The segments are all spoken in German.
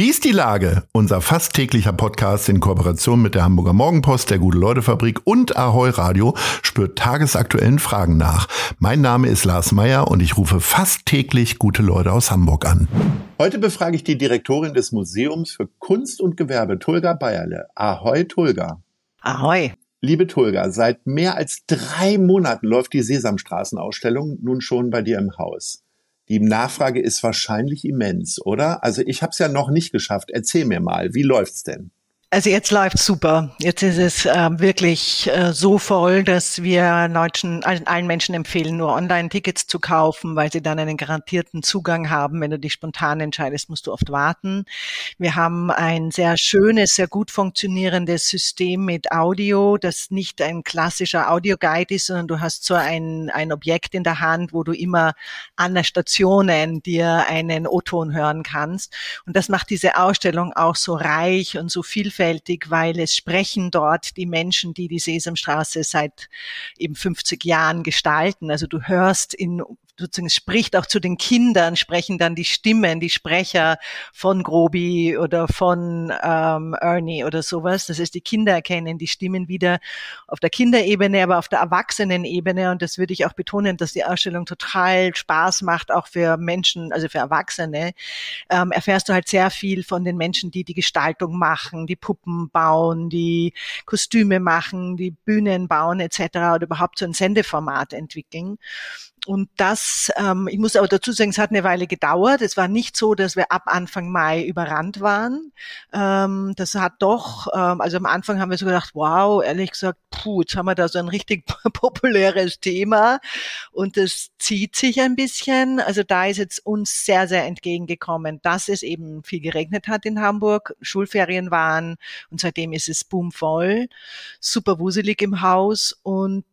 Wie ist die Lage? Unser fast täglicher Podcast in Kooperation mit der Hamburger Morgenpost, der Gute-Leute-Fabrik und Ahoi Radio spürt tagesaktuellen Fragen nach. Mein Name ist Lars Meyer und ich rufe fast täglich gute Leute aus Hamburg an. Heute befrage ich die Direktorin des Museums für Kunst und Gewerbe, Tulga Bayerle. Ahoi, Tulga. Ahoi. Liebe Tulga, seit mehr als drei Monaten läuft die Sesamstraßenausstellung nun schon bei dir im Haus. Die Nachfrage ist wahrscheinlich immens, oder? Also ich habe es ja noch nicht geschafft. Erzähl mir mal, wie läuft's denn? Also jetzt läuft super. Jetzt ist es äh, wirklich äh, so voll, dass wir Leuten, allen Menschen empfehlen, nur Online-Tickets zu kaufen, weil sie dann einen garantierten Zugang haben. Wenn du dich spontan entscheidest, musst du oft warten. Wir haben ein sehr schönes, sehr gut funktionierendes System mit Audio, das nicht ein klassischer Audioguide ist, sondern du hast so ein, ein Objekt in der Hand, wo du immer an der Stationen dir einen O-Ton hören kannst. Und das macht diese Ausstellung auch so reich und so vielfältig vielfältig, weil es sprechen dort die Menschen, die die Sesamstraße seit eben 50 Jahren gestalten. Also du hörst in sozusagen spricht auch zu den Kindern, sprechen dann die Stimmen, die Sprecher von Grobi oder von ähm, Ernie oder sowas. Das heißt, die Kinder erkennen die Stimmen wieder auf der Kinderebene, aber auf der Erwachsenenebene. Und das würde ich auch betonen, dass die Ausstellung total Spaß macht, auch für Menschen, also für Erwachsene. Ähm, erfährst du halt sehr viel von den Menschen, die die Gestaltung machen, die Puppen bauen, die Kostüme machen, die Bühnen bauen etc. oder überhaupt so ein Sendeformat entwickeln. Und das, ähm, ich muss aber dazu sagen, es hat eine Weile gedauert. Es war nicht so, dass wir ab Anfang Mai überrannt waren. Ähm, das hat doch, ähm, also am Anfang haben wir so gedacht, wow, ehrlich gesagt, puh, jetzt haben wir da so ein richtig populäres Thema und das zieht sich ein bisschen. Also da ist jetzt uns sehr, sehr entgegengekommen, dass es eben viel geregnet hat in Hamburg, Schulferien waren und seitdem ist es boomvoll, super wuselig im Haus und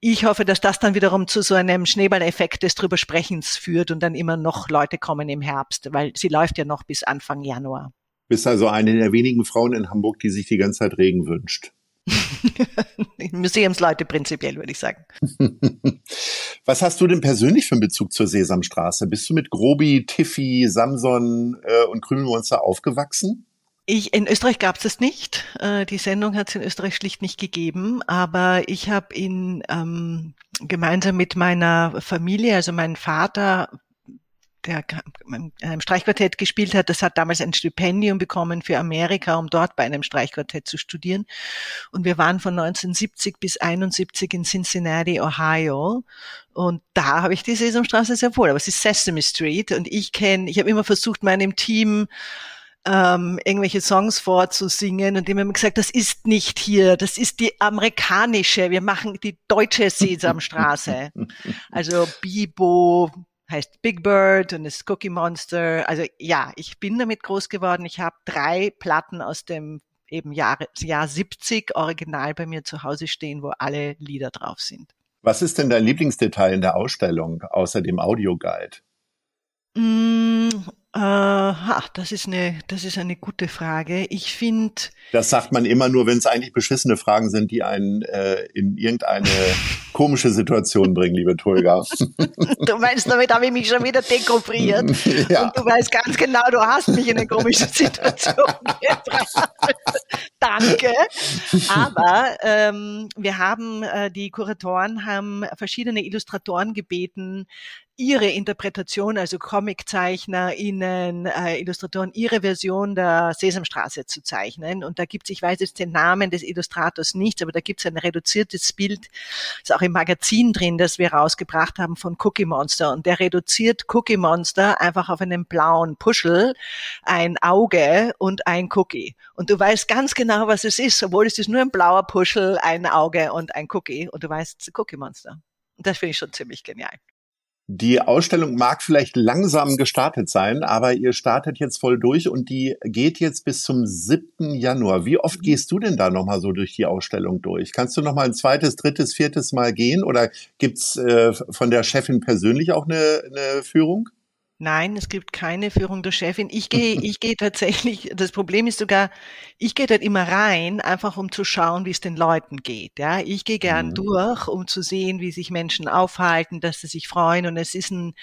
ich hoffe, dass das dann wiederum zu so einem Schneeballeffekt des drüber Sprechens führt und dann immer noch Leute kommen im Herbst, weil sie läuft ja noch bis Anfang Januar. Bist also eine der wenigen Frauen in Hamburg, die sich die ganze Zeit Regen wünscht. Museumsleute prinzipiell, würde ich sagen. Was hast du denn persönlich für einen Bezug zur Sesamstraße? Bist du mit Grobi, Tiffy, Samson äh, und Krümelmonster aufgewachsen? Ich, in Österreich gab es das nicht. Äh, die Sendung hat es in Österreich schlicht nicht gegeben. Aber ich habe ihn ähm, gemeinsam mit meiner Familie, also mein Vater, der in einem Streichquartett gespielt hat, das hat damals ein Stipendium bekommen für Amerika, um dort bei einem Streichquartett zu studieren. Und wir waren von 1970 bis 71 in Cincinnati, Ohio. Und da habe ich die Sesamstraße sehr wohl. Aber es ist Sesame Street. Und ich kenne, ich habe immer versucht, meinem Team ähm, irgendwelche Songs vorzusingen und dem haben gesagt, das ist nicht hier, das ist die amerikanische, wir machen die deutsche Sesamstraße. also Bibo heißt Big Bird und ist Cookie Monster. Also ja, ich bin damit groß geworden. Ich habe drei Platten aus dem eben Jahr, Jahr 70 original bei mir zu Hause stehen, wo alle Lieder drauf sind. Was ist denn dein Lieblingsdetail in der Ausstellung außer dem Audioguide? Mm, äh, ha, das ist eine, das ist eine gute Frage. Ich finde. Das sagt man immer nur, wenn es eigentlich beschissene Fragen sind, die einen äh, in irgendeine komische Situation bringen, liebe Tulga. du meinst, damit habe ich mich schon wieder dekouvrriert. Ja. Und du weißt ganz genau, du hast mich in eine komische Situation gebracht. Danke. Aber ähm, wir haben, äh, die Kuratoren haben verschiedene Illustratoren gebeten, ihre Interpretation, also ComiczeichnerInnen, äh, Illustratoren, ihre Version der Sesamstraße zu zeichnen. Und da gibt es, ich weiß jetzt den Namen des Illustrators nicht, aber da gibt es ein reduziertes Bild, ist auch im Magazin drin, das wir rausgebracht haben von Cookie Monster. Und der reduziert Cookie Monster einfach auf einen blauen Puschel, ein Auge und ein Cookie. Und du weißt ganz genau, was es ist, obwohl es ist nur ein blauer Puschel, ein Auge und ein Cookie. Und du weißt, Cookie Monster. Und das finde ich schon ziemlich genial. Die Ausstellung mag vielleicht langsam gestartet sein, aber ihr startet jetzt voll durch und die geht jetzt bis zum 7. Januar. Wie oft gehst du denn da nochmal so durch die Ausstellung durch? Kannst du nochmal ein zweites, drittes, viertes Mal gehen oder gibt's äh, von der Chefin persönlich auch eine, eine Führung? Nein, es gibt keine Führung der Chefin. Ich gehe, ich gehe tatsächlich, das Problem ist sogar, ich gehe dort immer rein, einfach um zu schauen, wie es den Leuten geht. Ja, ich gehe gern mhm. durch, um zu sehen, wie sich Menschen aufhalten, dass sie sich freuen. Und es ist ein,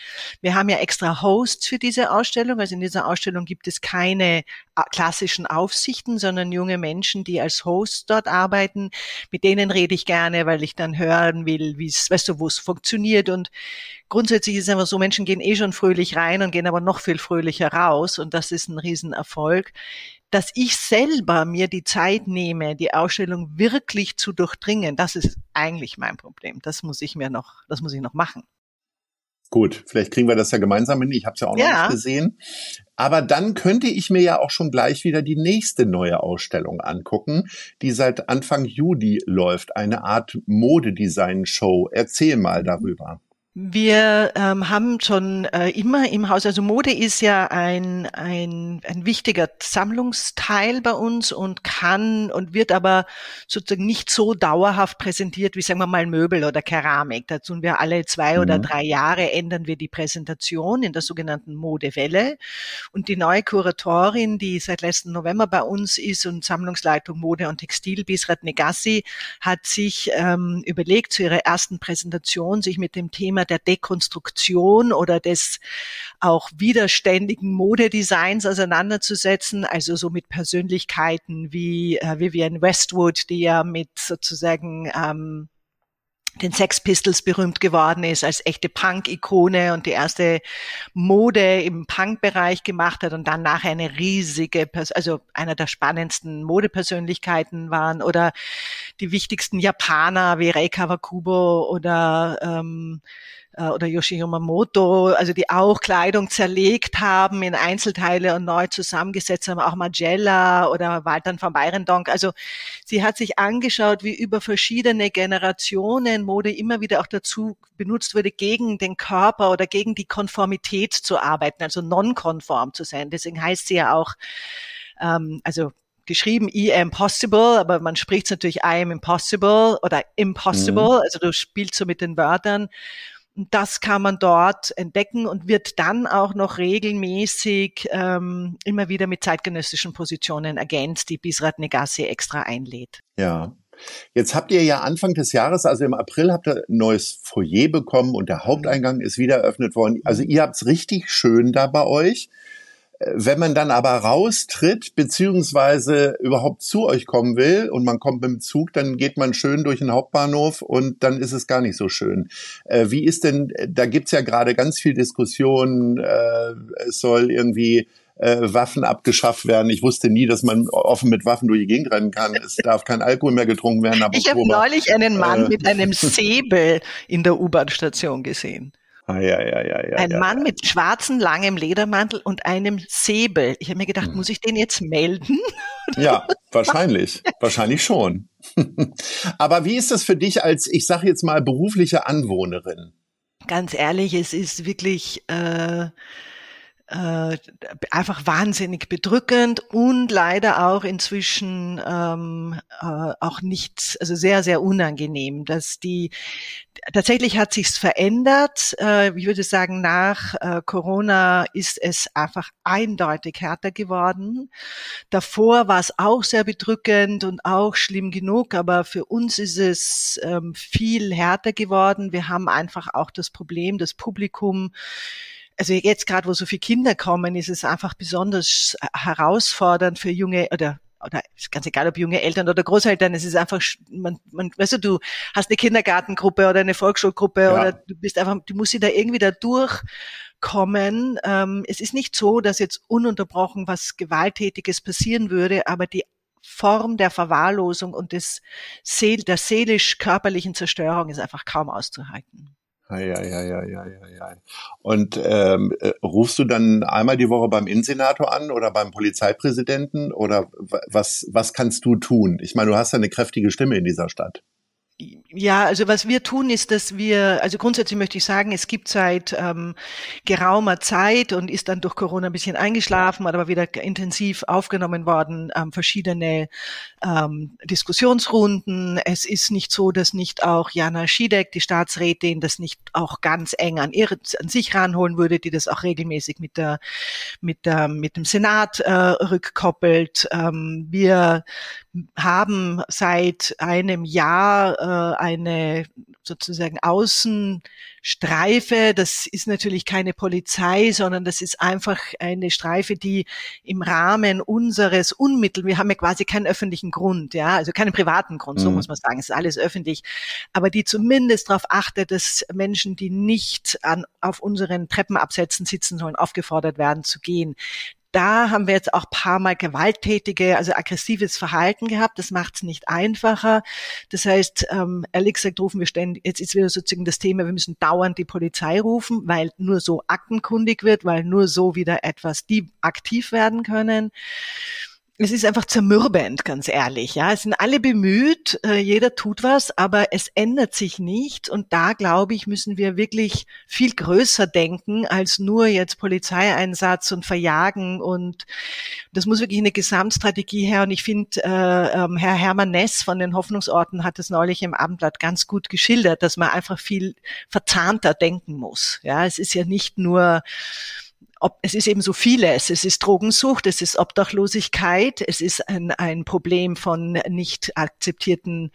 wir haben ja extra Hosts für diese Ausstellung. Also in dieser Ausstellung gibt es keine äh, klassischen Aufsichten, sondern junge Menschen, die als Hosts dort arbeiten. Mit denen rede ich gerne, weil ich dann hören will, wie es, weißt du, wo es funktioniert und grundsätzlich ist es einfach so, Menschen gehen eh schon fröhlich rein und gehen aber noch viel fröhlicher raus und das ist ein Riesenerfolg. Dass ich selber mir die Zeit nehme, die Ausstellung wirklich zu durchdringen, das ist eigentlich mein Problem. Das muss ich mir noch, das muss ich noch machen. Gut, vielleicht kriegen wir das ja gemeinsam hin. Ich habe es ja auch noch ja. nicht gesehen. Aber dann könnte ich mir ja auch schon gleich wieder die nächste neue Ausstellung angucken, die seit Anfang Juli läuft. Eine Art Modedesign-Show. Erzähl mal darüber. Wir ähm, haben schon äh, immer im Haus, also Mode ist ja ein, ein, ein wichtiger Sammlungsteil bei uns und kann und wird aber sozusagen nicht so dauerhaft präsentiert wie, sagen wir mal, Möbel oder Keramik. Da tun wir alle zwei mhm. oder drei Jahre ändern wir die Präsentation in der sogenannten Modewelle. Und die neue Kuratorin, die seit letzten November bei uns ist und Sammlungsleitung Mode und Textil, Bisrat Negassi, hat sich ähm, überlegt, zu ihrer ersten Präsentation sich mit dem Thema Thema der Dekonstruktion oder des auch widerständigen Modedesigns auseinanderzusetzen, also so mit Persönlichkeiten wie äh, Vivienne Westwood, die ja mit sozusagen ähm, den Sex Pistols berühmt geworden ist als echte Punk-Ikone und die erste Mode im Punk-Bereich gemacht hat und dann nachher eine riesige, also einer der spannendsten Modepersönlichkeiten waren oder die wichtigsten Japaner wie Rei Kawakubo oder ähm, äh, oder Yoshihiro Mamoto, also die auch Kleidung zerlegt haben in Einzelteile und neu zusammengesetzt haben, auch Magella oder Walter von Beirendonk. Also sie hat sich angeschaut, wie über verschiedene Generationen Mode immer wieder auch dazu benutzt wurde, gegen den Körper oder gegen die Konformität zu arbeiten, also non-konform zu sein. Deswegen heißt sie ja auch, ähm, also geschrieben I am possible, aber man spricht natürlich I am impossible oder impossible, mhm. also du spielst so mit den Wörtern das kann man dort entdecken und wird dann auch noch regelmäßig ähm, immer wieder mit zeitgenössischen Positionen ergänzt, die Bisrat Negassi extra einlädt. Ja. Jetzt habt ihr ja Anfang des Jahres, also im April, habt ihr ein neues Foyer bekommen und der Haupteingang ist wieder eröffnet worden. Also ihr habt's richtig schön da bei euch. Wenn man dann aber raustritt, beziehungsweise überhaupt zu euch kommen will und man kommt mit dem Zug, dann geht man schön durch den Hauptbahnhof und dann ist es gar nicht so schön. Äh, wie ist denn, da gibt's ja gerade ganz viel Diskussion, äh, es soll irgendwie äh, Waffen abgeschafft werden. Ich wusste nie, dass man offen mit Waffen durch die Gegend rennen kann. Es darf kein Alkohol mehr getrunken werden. ich habe neulich einen Mann äh, mit einem Säbel in der U-Bahn-Station gesehen. Ah, ja, ja, ja, ja, ein ja, Mann mit schwarzem, langem Ledermantel und einem Säbel. Ich habe mir gedacht, hm. muss ich den jetzt melden? Ja, wahrscheinlich. wahrscheinlich schon. Aber wie ist das für dich als, ich sage jetzt mal, berufliche Anwohnerin? Ganz ehrlich, es ist wirklich äh, äh, einfach wahnsinnig bedrückend und leider auch inzwischen ähm, äh, auch nicht, also sehr, sehr unangenehm, dass die tatsächlich hat sich's verändert. Äh, ich würde sagen, nach äh, Corona ist es einfach eindeutig härter geworden. Davor war es auch sehr bedrückend und auch schlimm genug, aber für uns ist es ähm, viel härter geworden. Wir haben einfach auch das Problem, das Publikum also jetzt gerade, wo so viele Kinder kommen, ist es einfach besonders herausfordernd für junge oder oder ist ganz egal, ob junge Eltern oder Großeltern, es ist einfach, man, man, weißt du, du hast eine Kindergartengruppe oder eine Volksschulgruppe ja. oder du bist einfach, du musst sie da irgendwie da durchkommen. Ähm, es ist nicht so, dass jetzt ununterbrochen was Gewalttätiges passieren würde, aber die Form der Verwahrlosung und des Seel, der seelisch-körperlichen Zerstörung ist einfach kaum auszuhalten. Ja, ja, ja, ja, ja, ja. Und ähm, äh, rufst du dann einmal die Woche beim Innensenator an oder beim Polizeipräsidenten oder was, was kannst du tun? Ich meine, du hast ja eine kräftige Stimme in dieser Stadt. Ja, also was wir tun, ist, dass wir, also grundsätzlich möchte ich sagen, es gibt seit ähm, geraumer Zeit und ist dann durch Corona ein bisschen eingeschlafen, aber wieder intensiv aufgenommen worden, ähm, verschiedene ähm, Diskussionsrunden. Es ist nicht so, dass nicht auch Jana Schiedek, die Staatsrätin, das nicht auch ganz eng an, ihre, an sich ranholen würde, die das auch regelmäßig mit der, mit der, mit dem Senat äh, rückkoppelt. Ähm, wir haben seit einem Jahr äh, eine sozusagen Außenstreife. Das ist natürlich keine Polizei, sondern das ist einfach eine Streife, die im Rahmen unseres Unmittel, wir haben ja quasi keinen öffentlichen Grund, ja, also keinen privaten Grund, so mhm. muss man sagen, es ist alles öffentlich, aber die zumindest darauf achtet, dass Menschen, die nicht an, auf unseren Treppenabsätzen sitzen sollen, aufgefordert werden zu gehen da haben wir jetzt auch paar Mal gewalttätige, also aggressives Verhalten gehabt. Das macht es nicht einfacher. Das heißt, ähm, ehrlich gesagt rufen wir ständig, jetzt ist wieder sozusagen das Thema, wir müssen dauernd die Polizei rufen, weil nur so aktenkundig wird, weil nur so wieder etwas, die aktiv werden können es ist einfach zermürbend, ganz ehrlich. Ja, es sind alle bemüht, äh, jeder tut was, aber es ändert sich nicht. Und da glaube ich, müssen wir wirklich viel größer denken als nur jetzt Polizeieinsatz und Verjagen. Und das muss wirklich eine Gesamtstrategie her. Und ich finde, äh, ähm, Herr Hermann Ness von den Hoffnungsorten hat es neulich im Abendblatt ganz gut geschildert, dass man einfach viel verzahnter denken muss. Ja, es ist ja nicht nur ob, es ist eben so vieles. Es ist Drogensucht, es ist Obdachlosigkeit, es ist ein, ein Problem von nicht akzeptierten,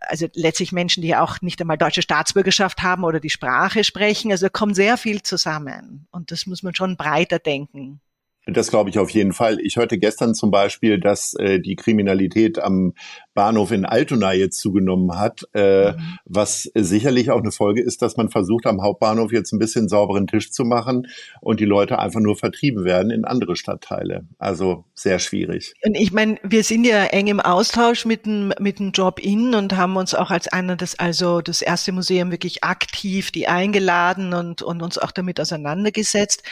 also letztlich Menschen, die auch nicht einmal deutsche Staatsbürgerschaft haben oder die Sprache sprechen. Also da kommt sehr viel zusammen. Und das muss man schon breiter denken. Das glaube ich auf jeden Fall. Ich hörte gestern zum Beispiel, dass äh, die Kriminalität am Bahnhof in Altona jetzt zugenommen hat, äh, mhm. was sicherlich auch eine Folge ist, dass man versucht, am Hauptbahnhof jetzt ein bisschen sauberen Tisch zu machen und die Leute einfach nur vertrieben werden in andere Stadtteile. Also sehr schwierig. Und ich meine, wir sind ja eng im Austausch mit dem, mit dem Job In und haben uns auch als einer des, also das erste Museum wirklich aktiv die eingeladen und, und uns auch damit auseinandergesetzt.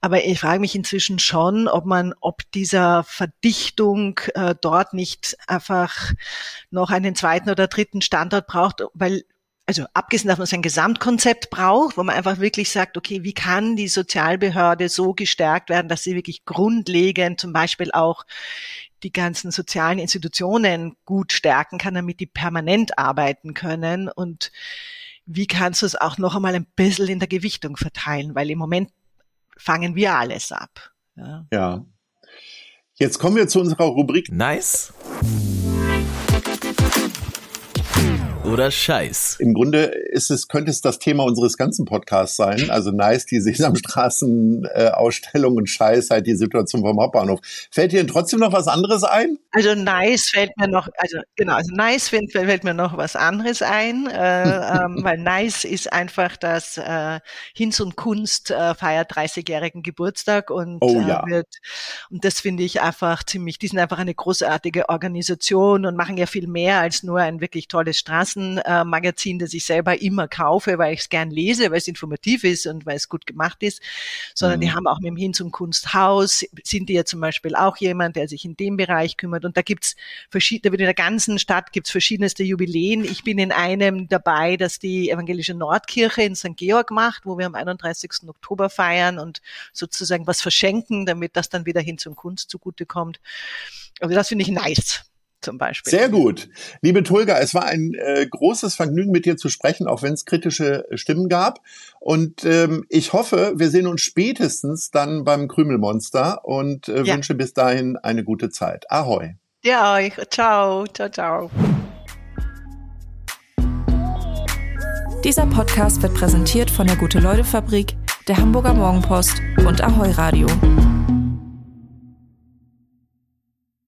Aber ich frage mich inzwischen schon, ob man, ob dieser Verdichtung äh, dort nicht einfach noch einen zweiten oder dritten Standort braucht, weil also abgesehen davon, dass man ein Gesamtkonzept braucht, wo man einfach wirklich sagt, okay, wie kann die Sozialbehörde so gestärkt werden, dass sie wirklich grundlegend zum Beispiel auch die ganzen sozialen Institutionen gut stärken kann, damit die permanent arbeiten können und wie kannst du es auch noch einmal ein bisschen in der Gewichtung verteilen, weil im Moment fangen wir alles ab. Ja. ja. Jetzt kommen wir zu unserer Rubrik Nice oder Scheiß? Im Grunde ist es, könnte es das Thema unseres ganzen Podcasts sein. Also nice, die Sesamstraßen-Ausstellung äh, und Scheiß halt die Situation vom Hauptbahnhof. Fällt dir denn trotzdem noch was anderes ein? Also nice fällt mir noch, also genau, also nice fällt, fällt mir noch was anderes ein, äh, ähm, weil nice ist einfach, dass äh, Hinz und Kunst äh, feiert 30-jährigen Geburtstag und oh, äh, ja. wird, und das finde ich einfach ziemlich, die sind einfach eine großartige Organisation und machen ja viel mehr als nur ein wirklich tolles Straßen Magazin, das ich selber immer kaufe, weil ich es gern lese, weil es informativ ist und weil es gut gemacht ist, sondern mhm. die haben auch mit dem Hin zum Kunsthaus, sind die ja zum Beispiel auch jemand, der sich in dem Bereich kümmert. Und da gibt's verschiedene, da wird in der ganzen Stadt gibt's verschiedenste Jubiläen. Ich bin in einem dabei, dass die evangelische Nordkirche in St. Georg macht, wo wir am 31. Oktober feiern und sozusagen was verschenken, damit das dann wieder hin zum Kunst zugutekommt. Also das finde ich nice zum Beispiel. Sehr gut. Liebe Tulga, es war ein äh, großes Vergnügen, mit dir zu sprechen, auch wenn es kritische Stimmen gab. Und ähm, ich hoffe, wir sehen uns spätestens dann beim Krümelmonster und äh, ja. wünsche bis dahin eine gute Zeit. Ahoi. Ja, euch. Ciao. Ciao, ciao. Dieser Podcast wird präsentiert von der Gute-Leute-Fabrik, der Hamburger Morgenpost und Ahoi Radio.